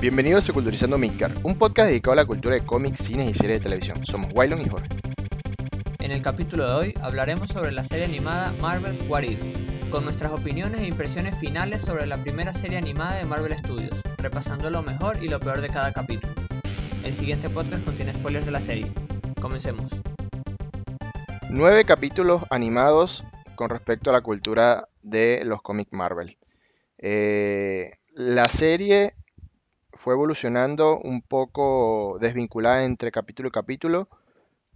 Bienvenidos a Culturizando Midgar, un podcast dedicado a la cultura de cómics, cines y series de televisión. Somos Wylon y Jorge. En el capítulo de hoy hablaremos sobre la serie animada Marvel's What If, con nuestras opiniones e impresiones finales sobre la primera serie animada de Marvel Studios, repasando lo mejor y lo peor de cada capítulo. El siguiente podcast contiene spoilers de la serie. Comencemos. Nueve capítulos animados con respecto a la cultura de los cómics Marvel. Eh, la serie fue evolucionando un poco desvinculada entre capítulo y capítulo,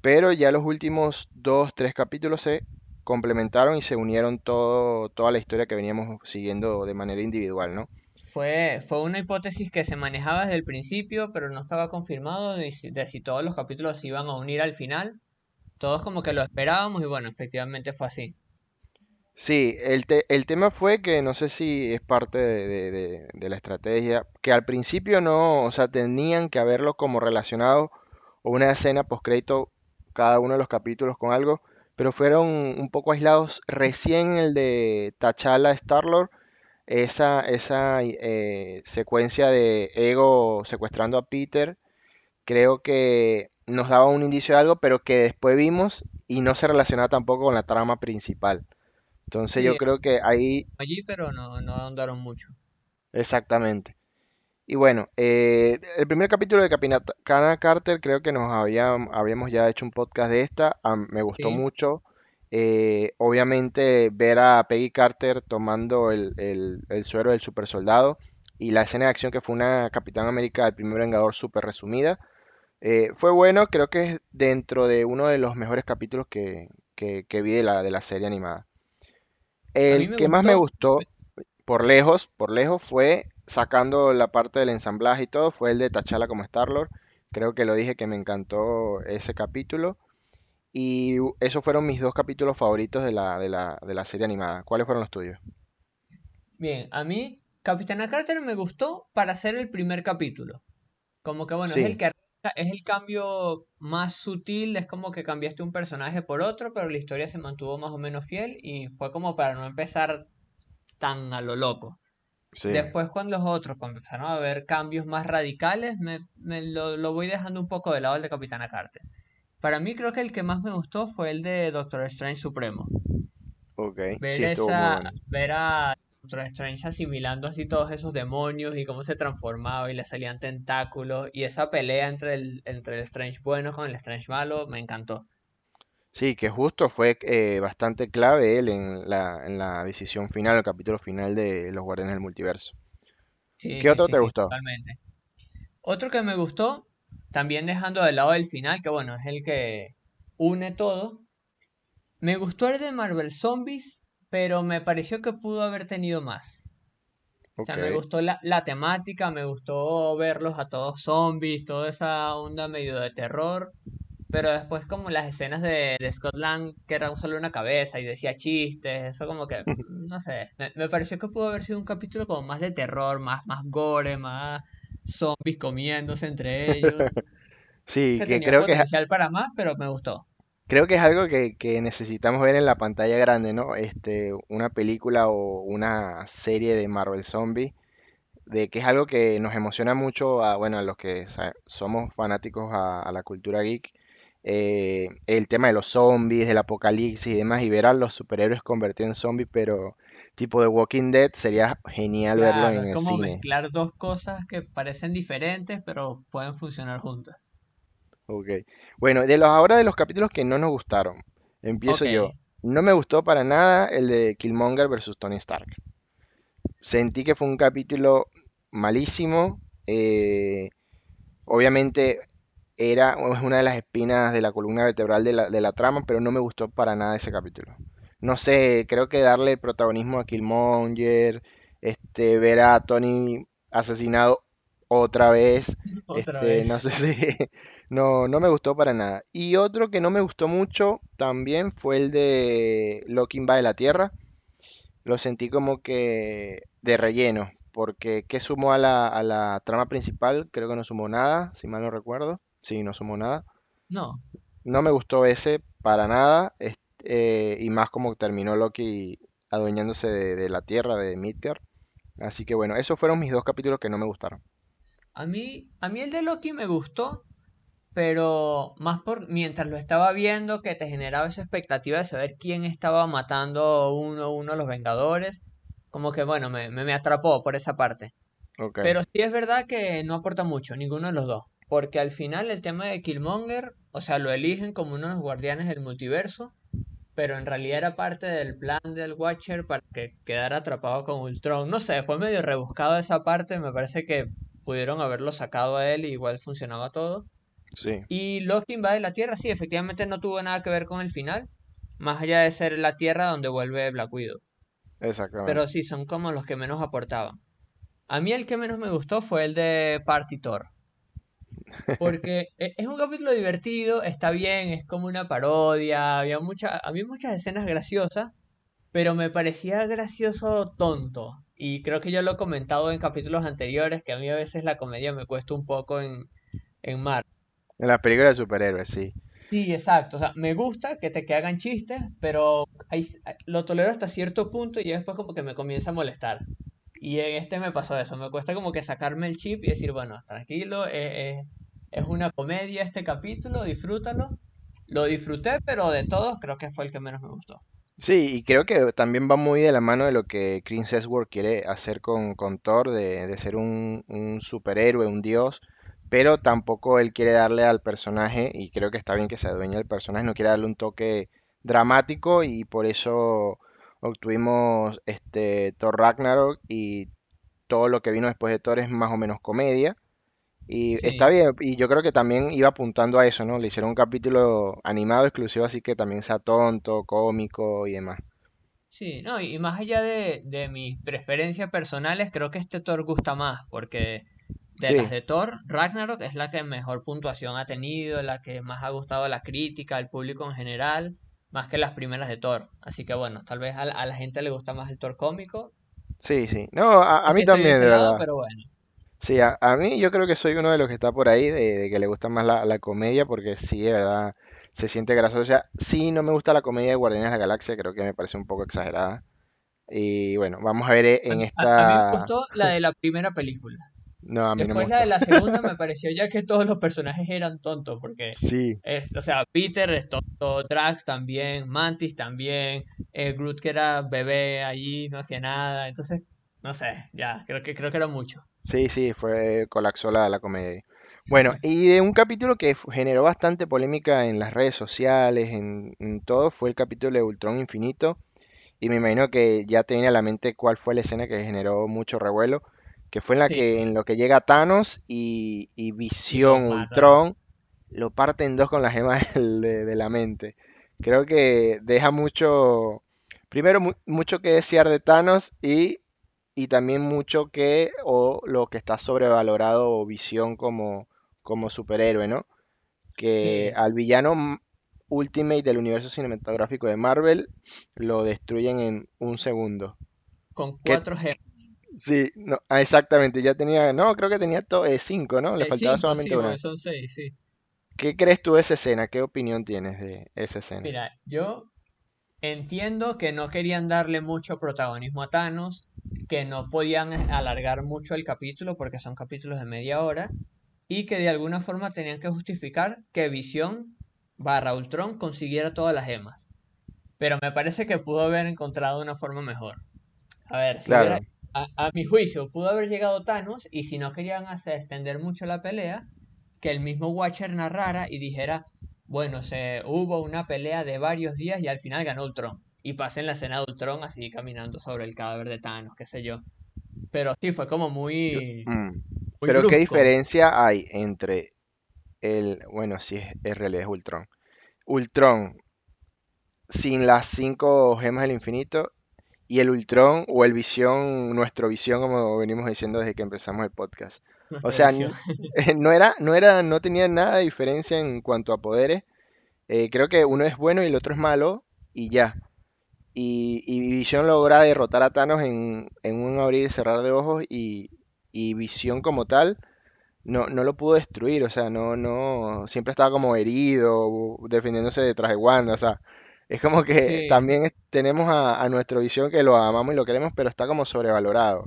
pero ya los últimos dos, tres capítulos se complementaron y se unieron todo, toda la historia que veníamos siguiendo de manera individual, ¿no? Fue, fue una hipótesis que se manejaba desde el principio, pero no estaba confirmado de si, de si todos los capítulos se iban a unir al final. Todos como que lo esperábamos y bueno, efectivamente fue así. Sí, el, te- el tema fue que no sé si es parte de, de- la estrategia, que al principio no, o sea, tenían que haberlo como relacionado o una escena postcrédito cada uno de los capítulos con algo, pero fueron un poco aislados. Recién el de T'Challa Star-Lord, esa, esa eh, secuencia de Ego secuestrando a Peter, creo que nos daba un indicio de algo, pero que después vimos y no se relacionaba tampoco con la trama principal. Entonces Sí, yo creo que ahí, allí, pero no, no ahondaron mucho. exactamente. Y bueno, eh, el primer capítulo de Capitana Carter creo que nos había- habíamos ya hecho un podcast de esta, me gustó Sí, mucho. Eh, obviamente ver a Peggy Carter tomando el, el, el suero del super soldado y la escena de acción que fue una Capitán América, el primer Vengador súper resumida, eh, fue bueno, creo que es dentro de uno de los mejores capítulos que, que, que vi de la, de la serie animada. El que más me gustó. por lejos, por lejos, fue sacando la parte del ensamblaje y todo, fue el de T'Challa como Star-Lord. Creo que lo dije que me encantó ese capítulo. Y esos fueron mis dos capítulos favoritos de la, de la, de la serie animada. ¿Cuáles fueron los tuyos? Bien, a mí Capitana Carter me gustó para ser el primer capítulo. Como que bueno, es el que es el cambio más sutil, es como que cambiaste un personaje por otro, pero la historia se mantuvo más o menos fiel y fue como para no empezar tan a lo loco. sí. Después cuando los otros empezaron a ver cambios más radicales, me, me lo, lo voy dejando un poco de lado el de Capitana Carter. Para mí creo que el que más me gustó fue el de Doctor Strange Supremo. Ok, Ver sí, esa, bueno. ver a Strange asimilando así todos esos demonios y cómo se transformaba y le salían tentáculos y esa pelea entre el, entre el Strange bueno con el Strange malo, me encantó. Sí, que justo fue eh, bastante clave él en la, en la decisión final, el capítulo final de Los Guardianes del Multiverso. Sí, ¿Qué sí, otro sí, te gustó? totalmente. Otro que me gustó, también dejando de lado el final, que bueno, es el que une todo. Me gustó el de Marvel Zombies, pero me pareció que pudo haber tenido más. O sea, me gustó la, la temática, me gustó verlos a todos zombies, toda esa onda medio de terror. Pero después como las escenas de, de Scott Lang, que era solo una cabeza y decía chistes, eso como que, no sé, me, me pareció que pudo haber sido un capítulo como más de terror, más, más gore, más zombies comiéndose entre ellos, Sí, que que tenía creo que potencial para más, pero me gustó. Creo que es algo que, que necesitamos ver en la pantalla grande, ¿no? Este, una película o una serie de Marvel Zombie, de que es algo que nos emociona mucho a, bueno, a los que somos fanáticos a, a la cultura geek, eh, el tema de los zombies, del apocalipsis y demás, y ver a los superhéroes convertidos en zombies, pero tipo de Walking Dead, sería genial verlo en es el como cine. mezclar dos cosas que parecen diferentes, pero pueden funcionar juntas. Ok. Bueno, de los ahora de los capítulos que no nos gustaron, empiezo Ok, yo. No me gustó para nada el de Killmonger versus Tony Stark. Sentí que fue un capítulo malísimo. eh, obviamente era es una de las espinas de la columna vertebral de la, de la trama, pero no me gustó para nada ese capítulo. No sé, creo que darle el protagonismo a Killmonger, este, ver a Tony asesinado otra vez, otra este, no vez. sé si, no, no me gustó para nada. Y otro que no me gustó mucho también fue el de Loki invade la Tierra. Lo sentí como que de relleno, porque ¿qué sumó a la, a la trama principal? Creo que no sumó nada, si mal no recuerdo. Sí, no sumó nada. No. No me gustó ese para nada, est- eh, y más como terminó Loki adueñándose de, de la Tierra, de Midgard. Así que bueno, esos fueron mis dos capítulos que no me gustaron. A mí, a mí el de Loki me gustó, pero más por mientras lo estaba viendo que te generaba esa expectativa de saber quién estaba matando uno a uno a los Vengadores, como que bueno, me, me, me atrapó por esa parte. Ok, Pero sí es verdad que no aporta mucho, ninguno de los dos, porque al final el tema de Killmonger, o sea, lo eligen como uno de los guardianes del multiverso, pero en realidad era parte del plan del Watcher para que quedara atrapado con Ultron. No sé, fue medio rebuscado esa parte, me parece que pudieron haberlo sacado a él y igual funcionaba todo. sí, Y Loki invade la Tierra, sí, efectivamente no tuvo nada que ver con el final, más allá de ser la Tierra donde vuelve Black Widow. Pero exactamente. sí, son como los que menos aportaban. A mí el que menos me gustó fue el de Party Thor. Porque e- es un capítulo divertido, está bien, es como una parodia, había mucha, había muchas escenas graciosas, pero me parecía gracioso tonto. Y creo que yo lo he comentado en capítulos anteriores, que a mí a veces la comedia me cuesta un poco en, en Marvel. En las películas de superhéroes, sí. Sí, exacto. O sea, me gusta que te que hagan chistes, pero hay- lo tolero hasta cierto punto y ya después como que me comienza a molestar. Y en este me pasó eso. Me cuesta como que sacarme el chip y decir, bueno, tranquilo, eh, eh, es una comedia este capítulo, disfrútalo. Lo disfruté, pero de todos creo que fue el que menos me gustó. Sí, y creo que también va muy de la mano de lo que Chris Hemsworth quiere hacer con, Thor, de, de ser un, un superhéroe, un dios, pero tampoco él quiere darle al personaje, y creo que está bien que se adueñe del personaje, no quiere darle un toque dramático, y por eso obtuvimos este Thor Ragnarok, y todo lo que vino después de Thor es más o menos comedia. Y está bien, y yo creo que también iba apuntando a eso, ¿no? Le hicieron un capítulo animado exclusivo, así que también sea tonto, cómico y demás. sí, no, y más allá de, de mis preferencias personales, creo que este Thor gusta más, porque de las Sí, de Thor, Ragnarok es la que mejor puntuación ha tenido, la que más ha gustado a la crítica, al público en general, más que las primeras de Thor. Así que bueno, tal vez a, la a la gente le gusta más el Thor cómico. sí, sí. No, a, mí estoy de también, ese de lado, verdad. pero bueno. Sí, a, a mí yo creo que soy uno de los que está por ahí, de, de que le gusta más la, la comedia, porque sí, de verdad, se siente gracioso. O sea, sí, no me gusta la comedia de Guardianes de la Galaxia, creo que me parece un poco exagerada. Y bueno, vamos a ver eh, A, en a- a mí me esta... gustó la de la primera película. No, a mí no me Después la de la segunda me pareció ya que todos los personajes eran tontos, porque, Sí, o sea, Peter es tonto, Drax también, Mantis también, eh, Groot que era bebé allí, no hacía nada, entonces, no sé, ya, creo que, creo que era mucho. Sí, sí, fue colapsó la, la comedia. Bueno, y de un capítulo que fu- generó bastante polémica en las redes sociales, en, en todo, fue el capítulo de Ultron Infinito. Y me imagino que ya te viene a la mente cuál fue la escena que generó mucho revuelo, que fue en la Sí, que en lo que llega Thanos y, y y lo Visión. Ultron lo parte en dos con la gema del- de, de la mente. Creo que deja mucho, primero mu- mucho que desear de Thanos y, y también mucho que, o lo que está sobrevalorado o Visión como, como superhéroe, ¿no? que Sí, al villano Ultimate del universo cinematográfico de Marvel lo destruyen en un segundo. con Que cuatro gemas. sí, no, ah, exactamente, ya tenía, no, creo que tenía to- eh, cinco, ¿no? Le Eh, faltaba cinco, solamente sí, una. son seis, sí. ¿Qué crees tú de esa escena? ¿Qué opinión tienes de esa escena? Mira, yo entiendo que no querían darle mucho protagonismo a Thanos, que no podían alargar mucho el capítulo porque son capítulos de media hora, y que de alguna forma tenían que justificar que Visión barra Ultron consiguiera todas las gemas. Pero me parece que pudo haber encontrado una forma mejor. A ver, si hubiera, a, a mi juicio, pudo haber llegado Thanos y si no querían hacer extender mucho la pelea, que el mismo Watcher narrara y dijera, bueno, se hubo una pelea de varios días y al final ganó Ultron. Y pasen la escena de Ultron así caminando sobre el cadáver de Thanos, qué sé yo. Pero sí, fue como muy, mm. muy Pero ¿qué diferencia hay entre el, bueno, sí, es, es realidad es Ultron. Ultron sin las cinco gemas del infinito y el Ultron o el Visión, nuestro Visión, como venimos diciendo desde que empezamos el podcast. O sea, no era, no era, no tenía nada de diferencia en cuanto a poderes. Eh, creo que uno es bueno y el otro es malo y ya. Y, y Visión logra derrotar a Thanos en, en un abrir y cerrar de ojos y, y Visión como tal no, no lo pudo destruir. O sea, no, no, siempre estaba como herido, defendiéndose detrás de Wanda. O sea, es como que Sí, también tenemos a, a nuestro Visión que lo amamos y lo queremos, pero está como sobrevalorado.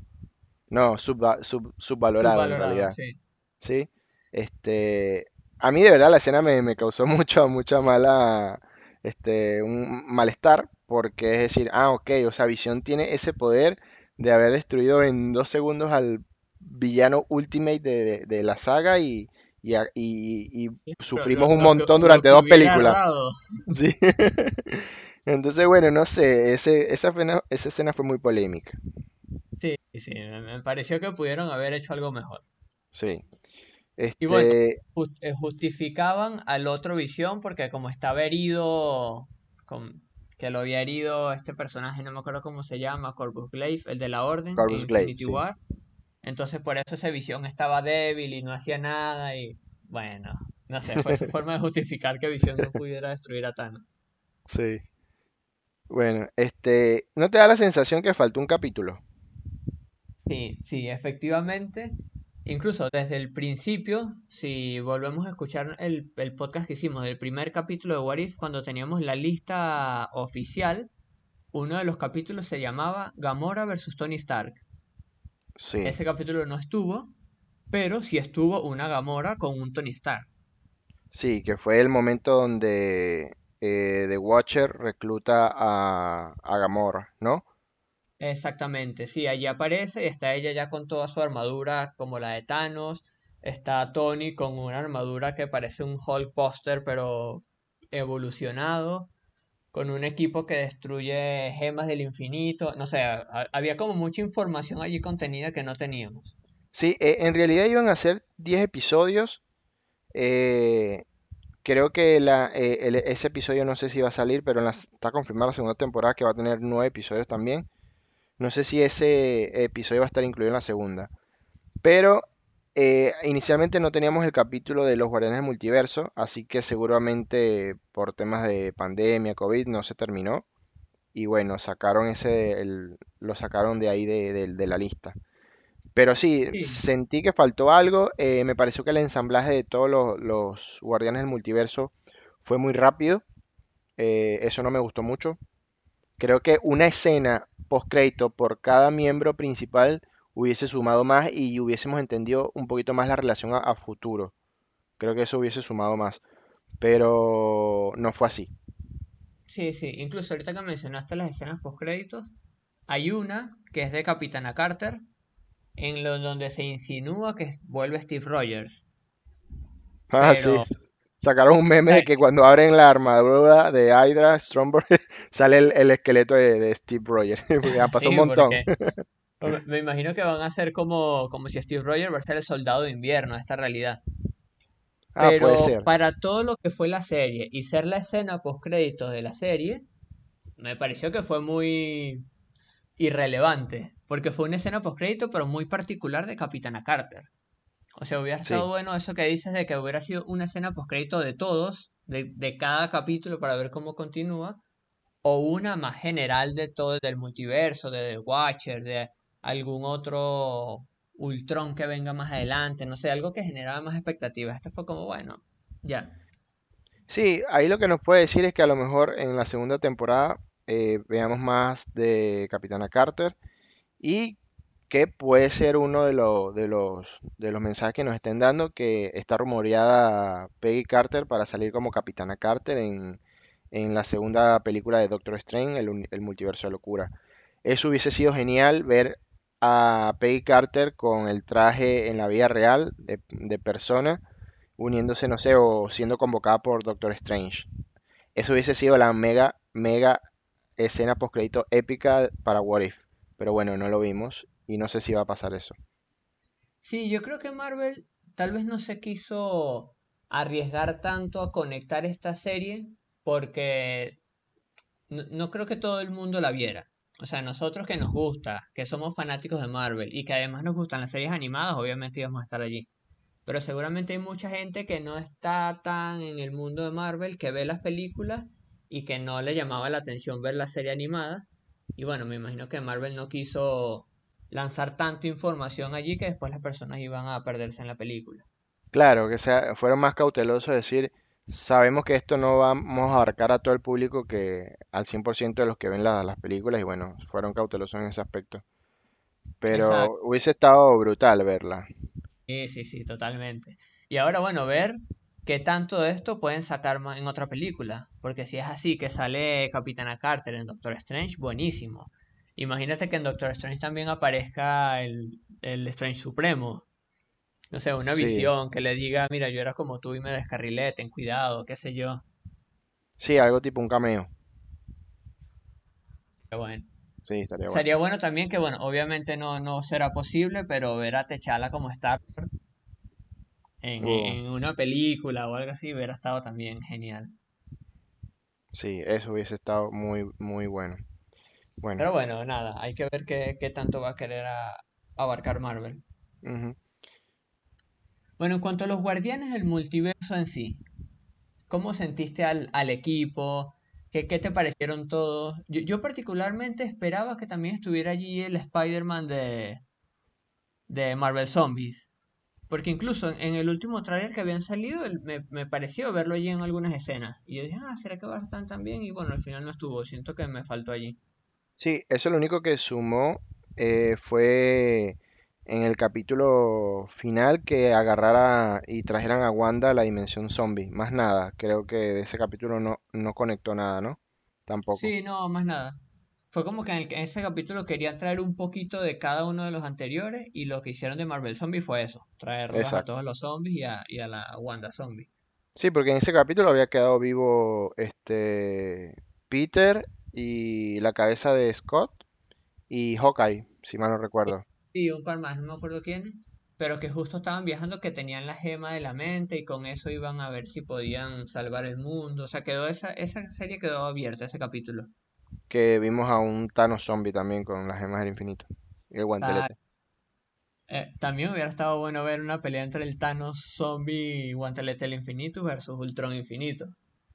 No, subva- sub- subvalorado en realidad. sí. ¿sí? Este, a mí de verdad la escena me, me causó mucho, mucha mala, este, un malestar, porque es decir, ah, ok, o sea, Visión tiene ese poder de haber destruido en dos segundos al villano Ultimate de, de- de la saga y, y, y- sufrimos lo- un montón lo durante dos películas. Sí. Entonces, bueno, no sé, ese, esa, escena, esa escena fue muy polémica. Sí, sí, me, pareció que pudieron haber hecho algo mejor. Sí. Y bueno, Este, eh, justificaban al otro Visión porque como estaba herido, con, que lo había herido este personaje, no me acuerdo cómo se llama, Corvus Glaive, el de la Orden, Glaive, Infinity sí. War. Entonces por eso ese Visión estaba débil y no hacía nada y bueno, no sé, fue su forma de justificar que Visión no pudiera destruir a Thanos. Sí. Bueno, este, ¿no te da la sensación que faltó un capítulo? Sí, sí, efectivamente. Incluso desde el principio, si volvemos a escuchar el, el podcast que hicimos del primer capítulo de What If, cuando teníamos la lista oficial, uno de los capítulos se llamaba Gamora versus Tony Stark. Sí, Ese capítulo no estuvo, pero sí estuvo una Gamora con un Tony Stark. sí, que fue el momento donde eh, The Watcher recluta a, a Gamora, ¿no? Exactamente, sí, allí aparece y está ella ya con toda su armadura como la de Thanos. Está Tony con una armadura que parece un Hulk Buster, pero evolucionado. con un equipo que destruye gemas del infinito. No sé, ha- había como mucha información allí contenida que no teníamos. Sí, eh, en realidad iban a ser 10 episodios. eh, creo que la, eh, el- ese episodio no sé si va a salir, pero en la- está confirmada la segunda temporada que va a tener 9 episodios también. No sé si ese episodio va a estar incluido en la segunda. Pero eh, inicialmente no teníamos el capítulo de los Guardianes del Multiverso, así que seguramente por temas de pandemia, COVID, no se terminó. Y bueno, sacaron ese, el- lo sacaron de ahí de, de- de la lista. Pero sí, Sí, sentí que faltó algo. eh, me pareció que el ensamblaje de todos los, los Guardianes del Multiverso fue muy rápido. eh, eso no me gustó mucho. Creo que una escena post-crédito por cada miembro principal hubiese sumado más y hubiésemos entendido un poquito más la relación a, a futuro. Creo que eso hubiese sumado más, pero no fue así. sí, sí. Incluso ahorita que mencionaste las escenas postcréditos, hay una que es de Capitana Carter, en lo donde se insinúa que vuelve Steve Rogers. Ah, sí. Sacaron un meme de que cuando abren la armadura de Hydra Stromberg sale el, el esqueleto de, de Steve Rogers. Porque ya pasó un Sí, montón. porque me imagino que van a ser como, como si Steve Rogers fuera el soldado de invierno esta realidad. Ah, puede Pero ser. para todo lo que fue la serie y ser la escena postcréditos de la serie, me pareció que fue muy irrelevante, porque fue una escena postcrédito, pero muy particular de Capitana Carter. O sea, hubiera estado Sí. bueno eso que dices de que hubiera sido una escena postcrédito de todos, de, de cada capítulo para ver cómo continúa, o una más general de todo, del multiverso, de The Watcher, de algún otro Ultron que venga más adelante, no sé, algo que generaba más expectativas. Esto fue como, bueno, ya. Sí, ahí lo que nos puede decir es que a lo mejor en la segunda temporada eh, veamos más de Capitana Carter y que puede ser uno de, de los, de los mensajes que nos estén dando, que está rumoreada Peggy Carter para salir como Capitana Carter en, en la segunda película de Doctor Strange, el multiverso de locura. Eso hubiese sido genial ver a Peggy Carter con el traje en la vida real de, de persona, uniéndose, no sé, o siendo convocada por Doctor Strange. Eso hubiese sido la mega, mega escena postcrédito épica para What If. Pero bueno, no lo vimos y no sé si va a pasar eso. Sí, yo creo que Marvel tal vez no se quiso arriesgar tanto a conectar esta serie porque no, no creo que todo el mundo la viera. O sea, nosotros que nos gusta, que somos fanáticos de Marvel y que además nos gustan las series animadas, obviamente íbamos a estar allí. Pero seguramente hay mucha gente que no está tan en el mundo de Marvel, que ve las películas y que no le llamaba la atención ver la serie animada. Y bueno, me imagino que Marvel no quiso lanzar tanta información allí que después las personas iban a perderse en la película. Claro, que sea, fueron más cautelosos, decir, sabemos que esto no vamos a abarcar a todo el público que al 100% de los que ven la- las películas y bueno, fueron cautelosos en ese aspecto. Exacto. Pero hubiese estado brutal verla. Sí, sí, sí, totalmente. Y ahora, bueno, ver qué tanto de esto pueden sacar en otra película. Porque si es así, que sale Capitana Carter en Doctor Strange, buenísimo. Imagínate que en Doctor Strange también aparezca el, el Strange Supremo. No sé, una Sí, visión que le diga, mira, yo era como tú y me descarrilé, ten cuidado, qué sé yo. sí, algo tipo un cameo. Pero bueno. Sí, estaría bueno. Sería bueno también que, bueno, obviamente no, no será posible, pero ver a T'Challa como Star en, Uh, en una película o algo así hubiera estado también genial. sí, eso hubiese estado muy, muy bueno. Bueno, Pero bueno, nada, hay que ver qué, qué tanto va a querer a- abarcar Marvel. Bueno, en cuanto a los Guardianes del Multiverso en sí, ¿cómo sentiste al, al equipo? ¿Qué, qué te parecieron todos? Yo, yo particularmente esperaba que también estuviera allí el Spider-Man de, de Marvel Zombies. Porque incluso en, en el último tráiler que habían salido, el- me, me pareció verlo allí en algunas escenas. Y yo dije, ah, ¿será que va a estar tan bien? Y bueno, al final no estuvo. Siento que me faltó allí. Sí, eso lo único que sumó eh, fue en el capítulo final que agarrara y trajeran a Wanda a la dimensión zombie. Más nada, creo que de ese capítulo no, no conectó nada, ¿no? Tampoco. Sí, no, más nada. Fue como que en, el- en ese capítulo querían traer un poquito de cada uno de los anteriores y lo que hicieron de Marvel Zombie fue eso, traerlos a todos los zombies y a, y a la Wanda Zombie. Sí, porque en ese capítulo había quedado vivo este Peter y la cabeza de Scott y Hawkeye, si mal no recuerdo. Sí, un par más, no me acuerdo quiénes, pero que justo estaban viajando que tenían la gema de la mente y con eso iban a ver si podían salvar el mundo. O sea, quedó esa, esa serie quedó abierta, ese capítulo. Que vimos a un Thanos zombie también con las gemas del infinito y el Ah, guantelete. eh, también hubiera estado bueno ver una pelea entre el Thanos Zombie Guantelete del Infinito versus Ultron Infinito.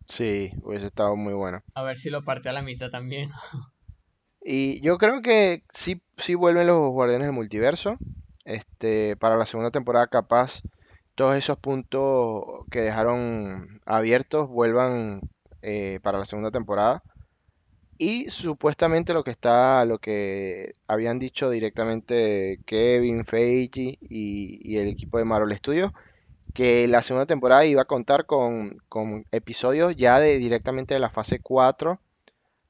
Sí, hubiese estado muy bueno. A ver si lo parte a la mitad también. Y yo creo que sí, sí vuelven los Guardianes del Multiverso. Este, para la segunda temporada, capaz todos esos puntos que dejaron abiertos vuelvan eh, para la segunda temporada. Y supuestamente lo que está, lo que habían dicho directamente Kevin Feige y, y el equipo de Marvel Studios, que la segunda temporada iba a contar con, con episodios ya de directamente de la fase 4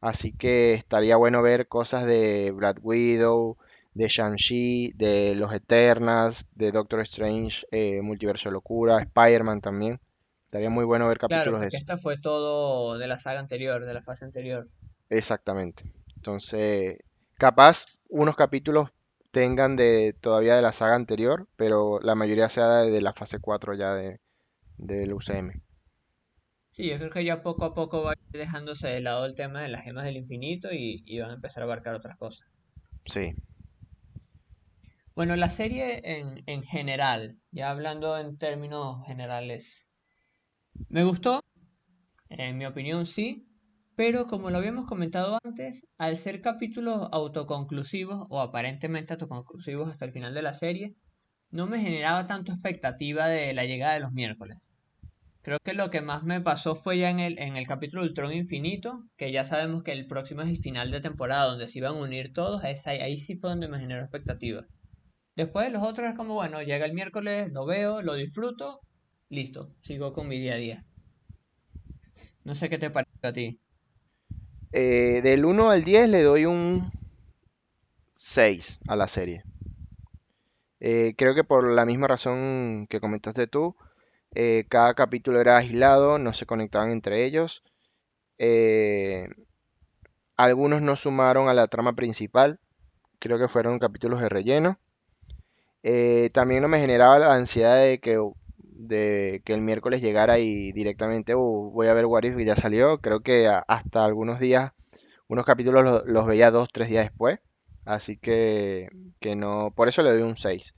Así que estaría bueno ver cosas de Black Widow, de Shang-Chi, de Los Eternals, de Doctor Strange, eh, Multiverso de Locura, Spider-Man también. Estaría muy bueno ver Claro, capítulos de porque eso. esta fue todo de la saga anterior, de la fase anterior. Exactamente. Entonces, capaz unos capítulos tengan de todavía de la saga anterior, pero la mayoría sea de, de la fase 4 ya de, del UCM. Sí, yo creo que ya poco a poco va a ir dejándose de lado el tema de las gemas del infinito y, y van a empezar a abarcar otras cosas. Sí. Bueno, la serie en, en general, ya hablando en términos generales, me gustó, en mi opinión sí, pero como lo habíamos comentado antes, al ser capítulos autoconclusivos o aparentemente autoconclusivos hasta el final de la serie, no me generaba tanto expectativa de la llegada de los miércoles. Creo que lo que más me pasó fue ya en el, en el capítulo Ultron Infinito, que ya sabemos que el próximo es el final de temporada, donde se iban a unir todos, es ahí, ahí sí fue donde me generó expectativa. Después los otros es como, bueno, llega el miércoles, lo veo, lo disfruto, listo, sigo con mi día a día. No sé qué te parece a ti. Eh, del uno al 10 le doy un 6 a la serie. Eh, creo que por la misma razón que comentaste tú, eh, cada capítulo era aislado, no se conectaban entre ellos. algunos no sumaron a la trama principal, creo que fueron capítulos de relleno. También no me generaba la ansiedad de que, de que el miércoles llegara y directamente "Uh, voy a ver What If que ya salió. Creo que hasta algunos días, unos capítulos lo- los, veía dos, tres días después. Así que, que no, por eso le doy un 6.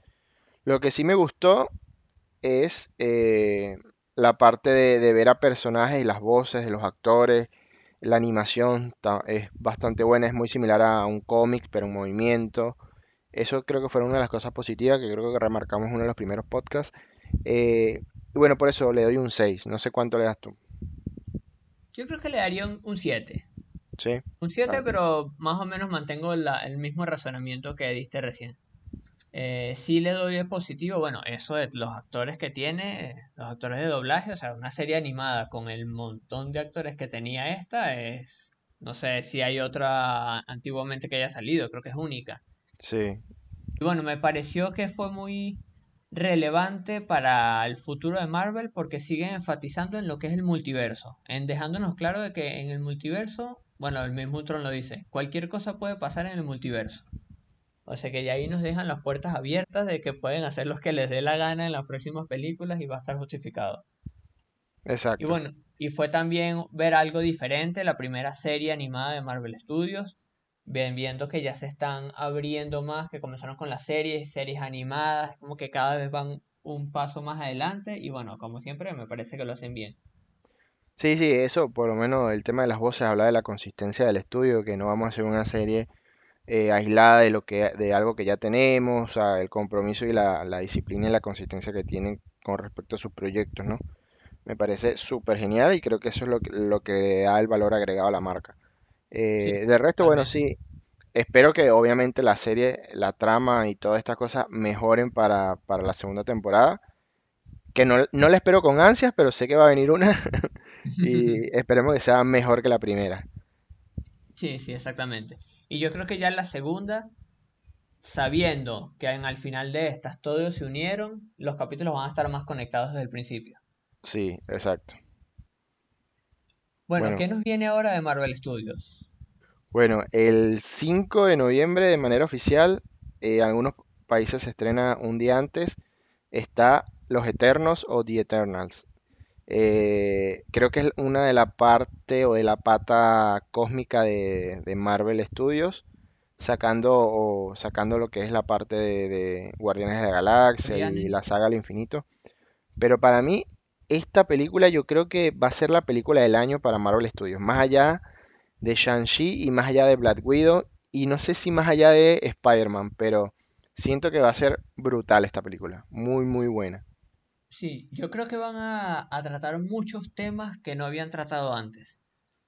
Lo que sí me gustó es eh, la parte de, ver a personajes y las voces de los actores. La animación es bastante buena, es muy similar a un cómic, pero en movimiento. Eso creo que fue una de las cosas positivas que creo que remarcamos en uno de los primeros podcasts. Eh, y bueno, por eso le doy un 6. No sé cuánto le das tú. Yo creo que le daría un, un 7. Sí, Un 7, ok. pero más o menos mantengo la- el mismo razonamiento que diste recién. Eh, sí le doy de positivo, bueno, eso de los actores que tiene, los actores de doblaje, o sea, una serie animada con el montón de actores que tenía esta es, no sé si hay otra antiguamente que haya salido, creo que es única. Sí, Y bueno, me pareció que fue muy relevante para el futuro de Marvel porque siguen enfatizando en lo que es el multiverso, en dejándonos claro de que en el multiverso, bueno, el mismo Ultron lo dice, cualquier cosa puede pasar en el multiverso. O sea que de ahí nos dejan las puertas abiertas de que pueden hacer lo que les dé la gana en las próximas películas y va a estar justificado. Y exacto. bueno, y fue también ver algo diferente, la primera serie animada de Marvel Studios, ven- viendo que ya se están abriendo más, que comenzaron con las series, series animadas, como que cada vez van un paso más adelante y bueno, como siempre me parece que lo hacen bien. Sí, sí, eso, por lo menos el tema de las voces habla de la consistencia del estudio, que no vamos a hacer una serie eh, aislada de lo que, de algo que ya tenemos, o sea, el compromiso y la, disciplina y la consistencia que tienen con respecto a sus proyectos, ¿no? Me parece súper genial y creo que eso es lo lo que da el valor agregado a la marca. Sí, Eh, de resto, bueno, sí, espero que obviamente la serie, la trama y todas estas cosas mejoren para, para la segunda temporada, que no, no la espero con ansias, pero sé que va a venir una y esperemos que sea mejor que la primera. Sí, sí, exactamente. Y yo creo que ya en la segunda, sabiendo que en, al final de estas todos se unieron, los capítulos van a estar más conectados desde el principio. Sí, exacto. Bueno, Bueno, ¿qué nos viene ahora de Marvel Studios? bueno, el 5 de noviembre de manera oficial, eh, algunos países se estrena un día antes, está Los Eternos o The Eternals. Eh, creo que es una de la parte o de la pata cósmica de, de Marvel Studios, sacando, o sacando lo que es la parte de, de Guardianes de la Galaxia y la saga al infinito. Pero para mí, esta película yo creo que va a ser la película del año para Marvel Studios, más allá de Shang-Chi y más allá de Black Widow y no sé si más allá de Spider-Man, pero siento que va a ser brutal esta película, muy muy buena. Sí, yo creo que van a, tratar muchos temas que no habían tratado antes.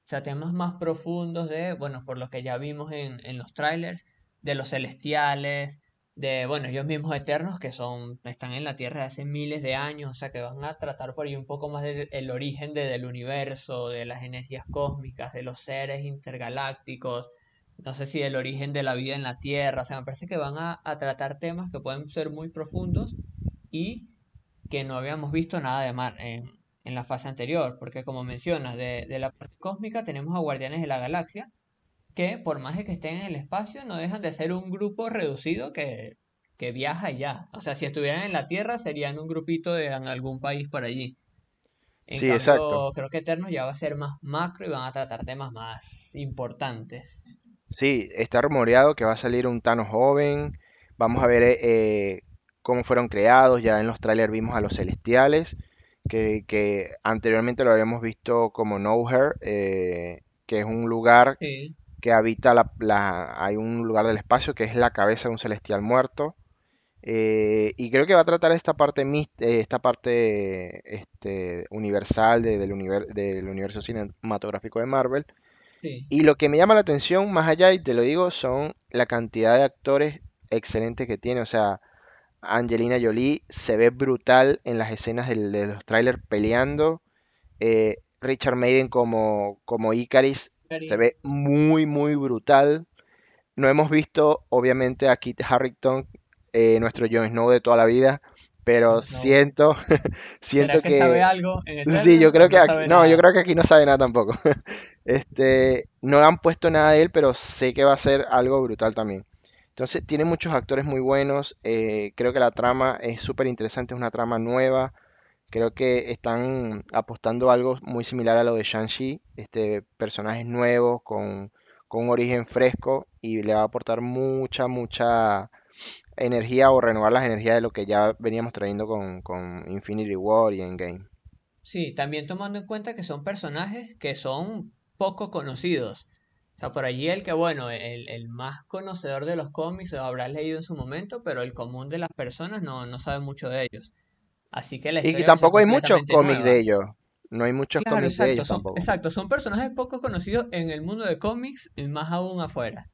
O sea, temas más profundos de, bueno, por lo que ya vimos en, en los trailers, de los celestiales, de, bueno, ellos mismos eternos que son, están en la Tierra de hace miles de años, o sea, que van a tratar por ahí un poco más del el origen de- del universo, de las energías cósmicas, de los seres intergalácticos, no sé si del origen de la vida en la Tierra, o sea, me parece que van a, a tratar temas que pueden ser muy profundos y que no habíamos visto nada de mar en, en la fase anterior, porque como mencionas, de, de la parte cósmica tenemos a Guardianes de la Galaxia, que por más de que estén en el espacio, no dejan de ser un grupo reducido que, que viaja ya. O sea, si estuvieran en la Tierra, serían un grupito de en algún país por allí. En Sí, exacto. cambio, creo que Eternos ya va a ser más macro y van a tratar temas más importantes. Sí, está rumoreado que va a salir un Thanos joven. Vamos a ver eh, eh, cómo fueron creados. Ya en los trailers vimos a los Celestiales, que, que anteriormente lo habíamos visto como Nowhere, eh, que es un lugar Sí, que habita la, la- hay un lugar del espacio que es la cabeza de un celestial muerto. Eh, y creo que va a tratar esta parte, eh, esta parte este, universal de- del, univer- del universo cinematográfico de Marvel. sí, Y lo que me llama la atención, más allá, y te lo digo, son la cantidad de actores excelentes que tiene. O sea, Angelina Jolie se ve brutal en las escenas del- de los trailers peleando. Eh, Richard Madden como, como Icaris se ve muy, muy brutal. No hemos visto, obviamente, a Kit Harington, eh, nuestro Jon Snow de toda la vida, pero siento, ¿Será siento que sabe que algo en Sí, yo creo que no aquí, sabe no, yo creo que aquí no sabe nada tampoco. Este, no han puesto nada de él, pero sé que va a ser algo brutal también. Entonces, tiene muchos actores muy buenos. eh, creo que la trama es súper interesante, es una trama nueva. Creo que están apostando algo muy similar a lo de Shang-Chi, este, personajes nuevos con, con un origen fresco y le va a aportar mucha, mucha energía o renovar las energías de lo que ya veníamos trayendo con, con Infinity War y Endgame. Sí, también tomando en cuenta que son personajes que son poco conocidos. O sea, por allí el que, bueno, el, el más conocedor de los cómics lo habrá leído en su momento, pero el común de las personas no, no sabe mucho de ellos. Así que la Y que historia ser tampoco hay muchos cómics de ellos. No hay muchos Claro, cómics de ellos son, tampoco. exacto, son personajes poco conocidos en el mundo de cómics y más aún afuera.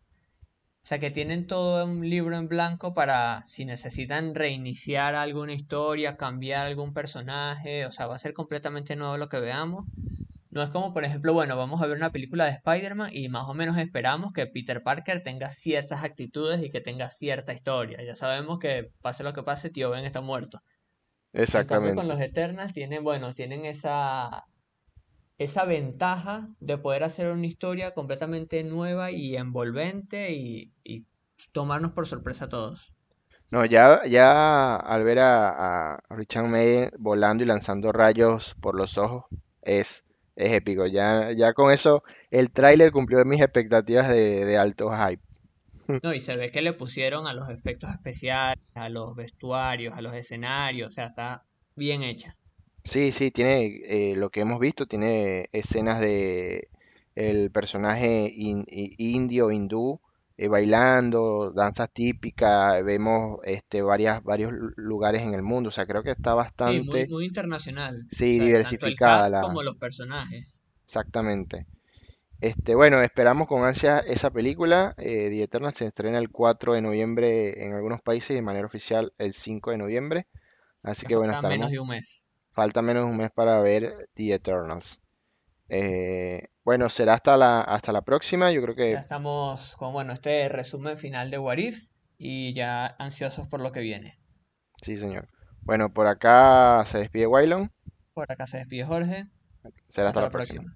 O sea que tienen todo un libro en blanco para si necesitan reiniciar alguna historia, cambiar algún personaje, o sea, va a ser completamente nuevo lo que veamos. No es como, por ejemplo, bueno, vamos a ver una película de Spider-Man y más o menos esperamos que Peter Parker tenga ciertas actitudes y que tenga cierta historia. Ya sabemos que pase lo que pase, tío Ben está muerto. En cambio, con Exactamente. los Eternals tienen, bueno, tienen esa, esa ventaja de poder hacer una historia completamente nueva y envolvente y, y tomarnos por sorpresa a todos. No, ya, ya al ver a, a Richard Madden volando y lanzando rayos por los ojos, es, es épico. Ya, ya con eso, el tráiler cumplió mis expectativas de, de alto hype. No, y se ve que le pusieron a los efectos especiales, a los vestuarios, a los escenarios, o sea, está bien hecha. Sí, sí, tiene eh, lo que hemos visto, tiene escenas de el personaje in- indio, hindú, eh, bailando, danzas típicas, vemos este, varias, varios lu- lugares en el mundo, o sea, creo que está Sí, muy, bastante, muy internacional. O sí, sea, tanto el diversificada cast la, como los personajes. exactamente. Este, bueno, esperamos con ansia esa película. Eh, The Eternal se estrena el 4 de noviembre en algunos países y de manera oficial el 5 de noviembre. Así Ya que bueno, falta menos de un mes. Falta menos de un mes para ver The Eternals. Eh, bueno, será hasta la, hasta la próxima. Yo creo Ya que estamos con, bueno, este resumen final de What If y ya ansiosos por lo que viene. sí, señor. Bueno, por acá se despide Waylon. Por acá se despide Jorge. Será hasta Hasta la la próxima. próxima.